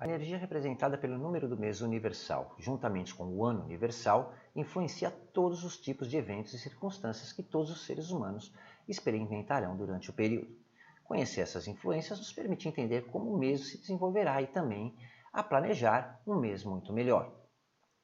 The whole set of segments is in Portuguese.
A energia representada pelo número do mês universal, juntamente com o ano universal, influencia todos os tipos de eventos e circunstâncias que todos os seres humanos experimentarão durante o período. Conhecer essas influências nos permite entender como o mês se desenvolverá e também a planejar um mês muito melhor.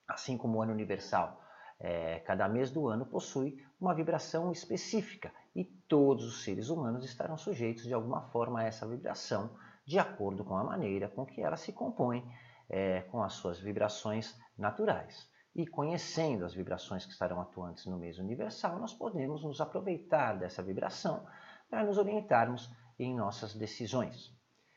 Assim como o ano universal, é, cada mês do ano possui uma vibração específica e todos os seres humanos estarão sujeitos de alguma forma a essa vibração de acordo com a maneira com que ela se compõe é, com as suas vibrações naturais. E conhecendo as vibrações que estarão atuantes no mês universal, nós podemos nos aproveitar dessa vibração para nos orientarmos em nossas decisões.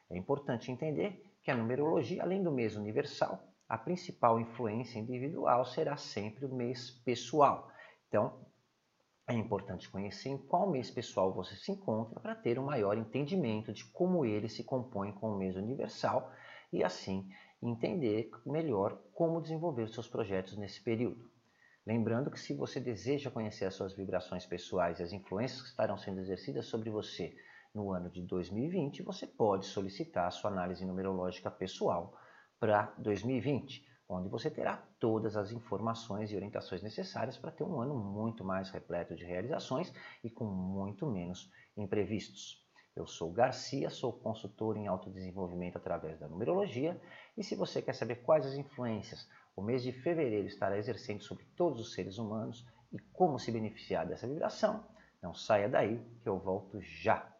É importante entender que a numerologia, além do mês universal, a principal influência individual será sempre o mês pessoal. Então, é importante conhecer em qual mês pessoal você se encontra para ter um maior entendimento de como ele se compõe com o mês universal e assim entender melhor como desenvolver seus projetos nesse período. Lembrando que se você deseja conhecer as suas vibrações pessoais e as influências que estarão sendo exercidas sobre você no ano de 2020, você pode solicitar a sua análise numerológica pessoal para 2020 onde você terá todas as informações e orientações necessárias para ter um ano muito mais repleto de realizações e com muito menos imprevistos. Eu sou Garcia, sou consultor em autodesenvolvimento através da numerologia e se você quer saber quais as influências o mês de fevereiro estará exercendo sobre todos os seres humanos e como se beneficiar dessa vibração, não saia daí que eu volto já.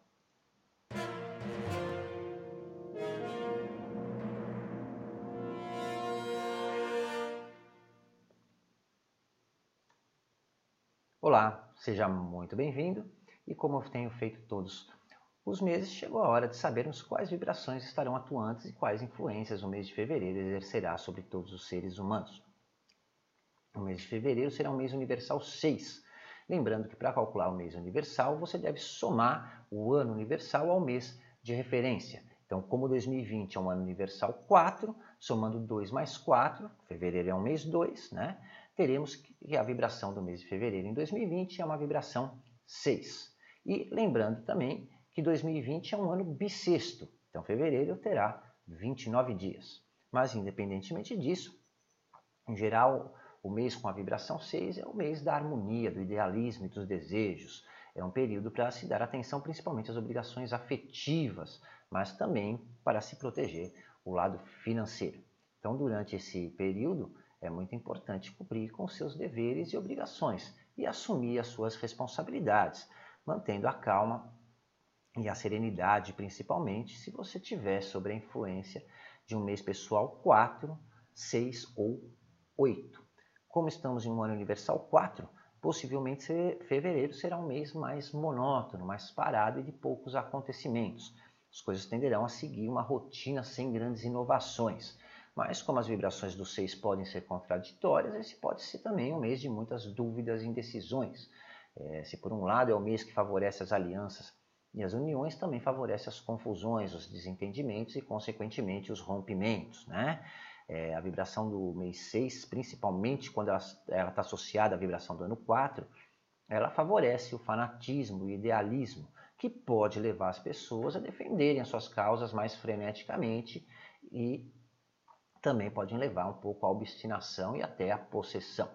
Olá, seja muito bem-vindo e como eu tenho feito todos os meses, chegou a hora de sabermos quais vibrações estarão atuantes e quais influências o mês de fevereiro exercerá sobre todos os seres humanos. O mês de fevereiro será um mês universal 6. Lembrando que para calcular o mês universal, você deve somar o ano universal ao mês de referência. Então, como 2020 é um ano universal 4, somando 2 mais 4, fevereiro é um mês 2, né? Teremos que a vibração do mês de fevereiro em 2020 é uma vibração 6. E lembrando também que 2020 é um ano bissexto, então fevereiro terá 29 dias. Mas independentemente disso, em geral, o mês com a vibração 6 é o mês da harmonia, do idealismo e dos desejos. É um período para se dar atenção principalmente às obrigações afetivas, mas também para se proteger o lado financeiro. Então, durante esse período, é muito importante cumprir com seus deveres e obrigações e assumir as suas responsabilidades, mantendo a calma e a serenidade, principalmente se você tiver sob a influência de um mês pessoal 4, 6 ou 8. Como estamos em um ano universal 4, possivelmente fevereiro será um mês mais monótono, mais parado e de poucos acontecimentos. As coisas tenderão a seguir uma rotina sem grandes inovações. Mas como as vibrações do 6 podem ser contraditórias, esse pode ser também um mês de muitas dúvidas e indecisões. É, se por um lado é o mês que favorece as alianças e as uniões, também favorece as confusões, os desentendimentos e, consequentemente, os rompimentos. Né? É, a vibração do mês 6, principalmente quando ela está associada à vibração do ano 4, ela favorece o fanatismo e o idealismo, que pode levar as pessoas a defenderem as suas causas mais freneticamente e também podem levar um pouco à obstinação e até à possessão.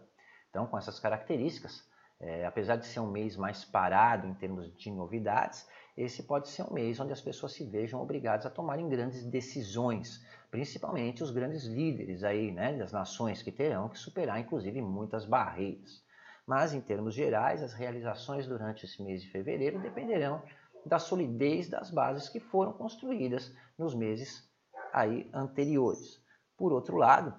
Então, com essas características, é, apesar de ser um mês mais parado em termos de novidades, esse pode ser um mês onde as pessoas se vejam obrigadas a tomarem grandes decisões, principalmente os grandes líderes aí, né, das nações que terão que superar, inclusive, muitas barreiras. Mas, em termos gerais, as realizações durante esse mês de fevereiro dependerão da solidez das bases que foram construídas nos meses aí anteriores. Por outro lado,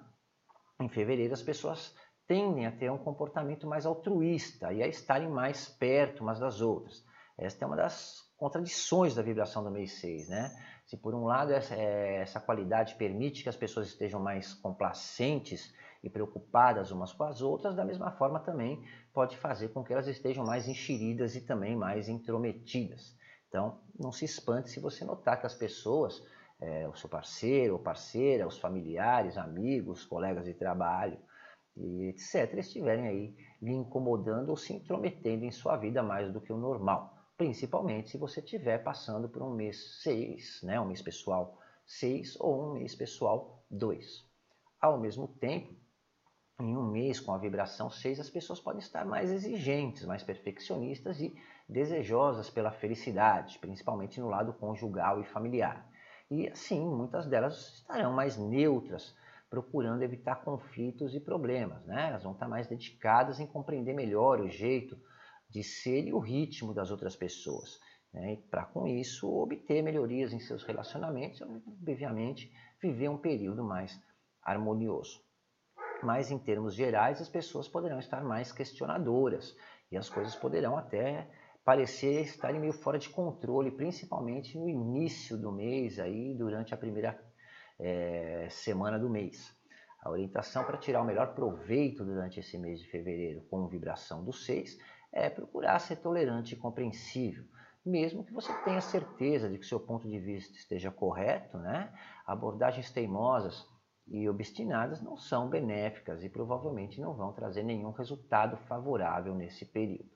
em fevereiro as pessoas tendem a ter um comportamento mais altruísta e a estarem mais perto umas das outras. Esta é uma das contradições da vibração do mês 6, né? Se por um lado essa, é, essa qualidade permite que as pessoas estejam mais complacentes e preocupadas umas com as outras, da mesma forma também pode fazer com que elas estejam mais enxeridas e também mais intrometidas. Então, não se espante se você notar que as pessoas é, o seu parceiro ou parceira, os familiares, amigos, colegas de trabalho, e etc., estiverem aí lhe incomodando ou se intrometendo em sua vida mais do que o normal. Principalmente se você estiver passando por um mês 6, né, um mês pessoal 6 ou um mês pessoal 2. Ao mesmo tempo, em um mês com a vibração 6, as pessoas podem estar mais exigentes, mais perfeccionistas e desejosas pela felicidade, principalmente no lado conjugal e familiar. E assim, muitas delas estarão mais neutras, procurando evitar conflitos e problemas. Né? Elas vão estar mais dedicadas em compreender melhor o jeito de ser e o ritmo das outras pessoas. Né? Para com isso obter melhorias em seus relacionamentos e, obviamente, viver um período mais harmonioso. Mas em termos gerais, as pessoas poderão estar mais questionadoras e as coisas poderão até parecer estarem meio fora de controle, principalmente no início do mês, aí durante a primeira é, semana do mês. A orientação para tirar o melhor proveito durante esse mês de fevereiro com vibração do 6 é procurar ser tolerante e compreensível, mesmo que você tenha certeza de que seu ponto de vista esteja correto, né? Abordagens teimosas e obstinadas não são benéficas e provavelmente não vão trazer nenhum resultado favorável nesse período.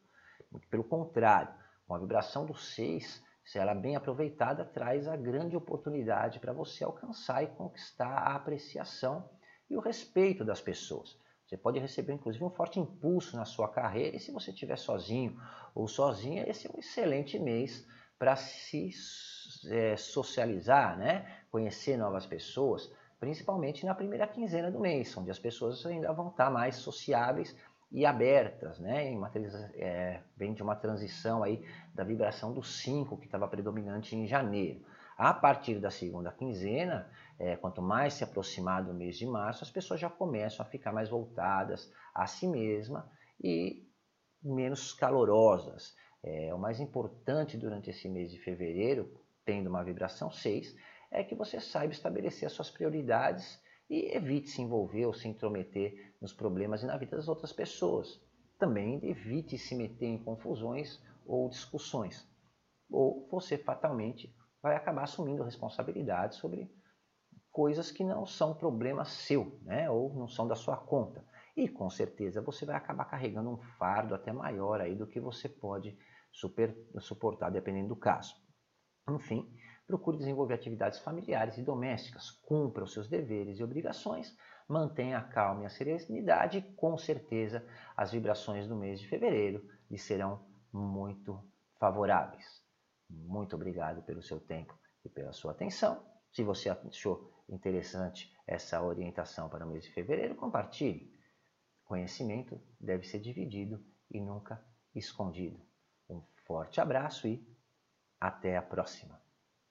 Pelo contrário, com a vibração do 6, se ela é bem aproveitada, traz a grande oportunidade para você alcançar e conquistar a apreciação e o respeito das pessoas. Você pode receber, inclusive, um forte impulso na sua carreira e se você estiver sozinho ou sozinha, esse é um excelente mês para se é, socializar, né? conhecer novas pessoas, principalmente na primeira quinzena do mês, onde as pessoas ainda vão estar mais sociáveis e abertas, né? Uma, é, vem de uma transição aí da vibração do 5 que estava predominante em janeiro. A partir da segunda quinzena, é, quanto mais se aproximar do mês de março, as pessoas já começam a ficar mais voltadas a si mesma e menos calorosas. É, o mais importante durante esse mês de fevereiro, tendo uma vibração 6, é que você saiba estabelecer as suas prioridades e evite se envolver ou se intrometer nos problemas e na vida das outras pessoas. Também evite se meter em confusões ou discussões. Ou você fatalmente vai acabar assumindo responsabilidade sobre coisas que não são problema seu, né? ou não são da sua conta. E com certeza você vai acabar carregando um fardo até maior aí do que você pode super, suportar, dependendo do caso. Enfim, procure desenvolver atividades familiares e domésticas, cumpra os seus deveres e obrigações, mantenha a calma e a serenidade e com certeza as vibrações do mês de fevereiro lhe serão muito favoráveis. Muito obrigado pelo seu tempo e pela sua atenção. Se você achou interessante essa orientação para o mês de fevereiro, compartilhe. Conhecimento deve ser dividido e nunca escondido. Um forte abraço e até a próxima!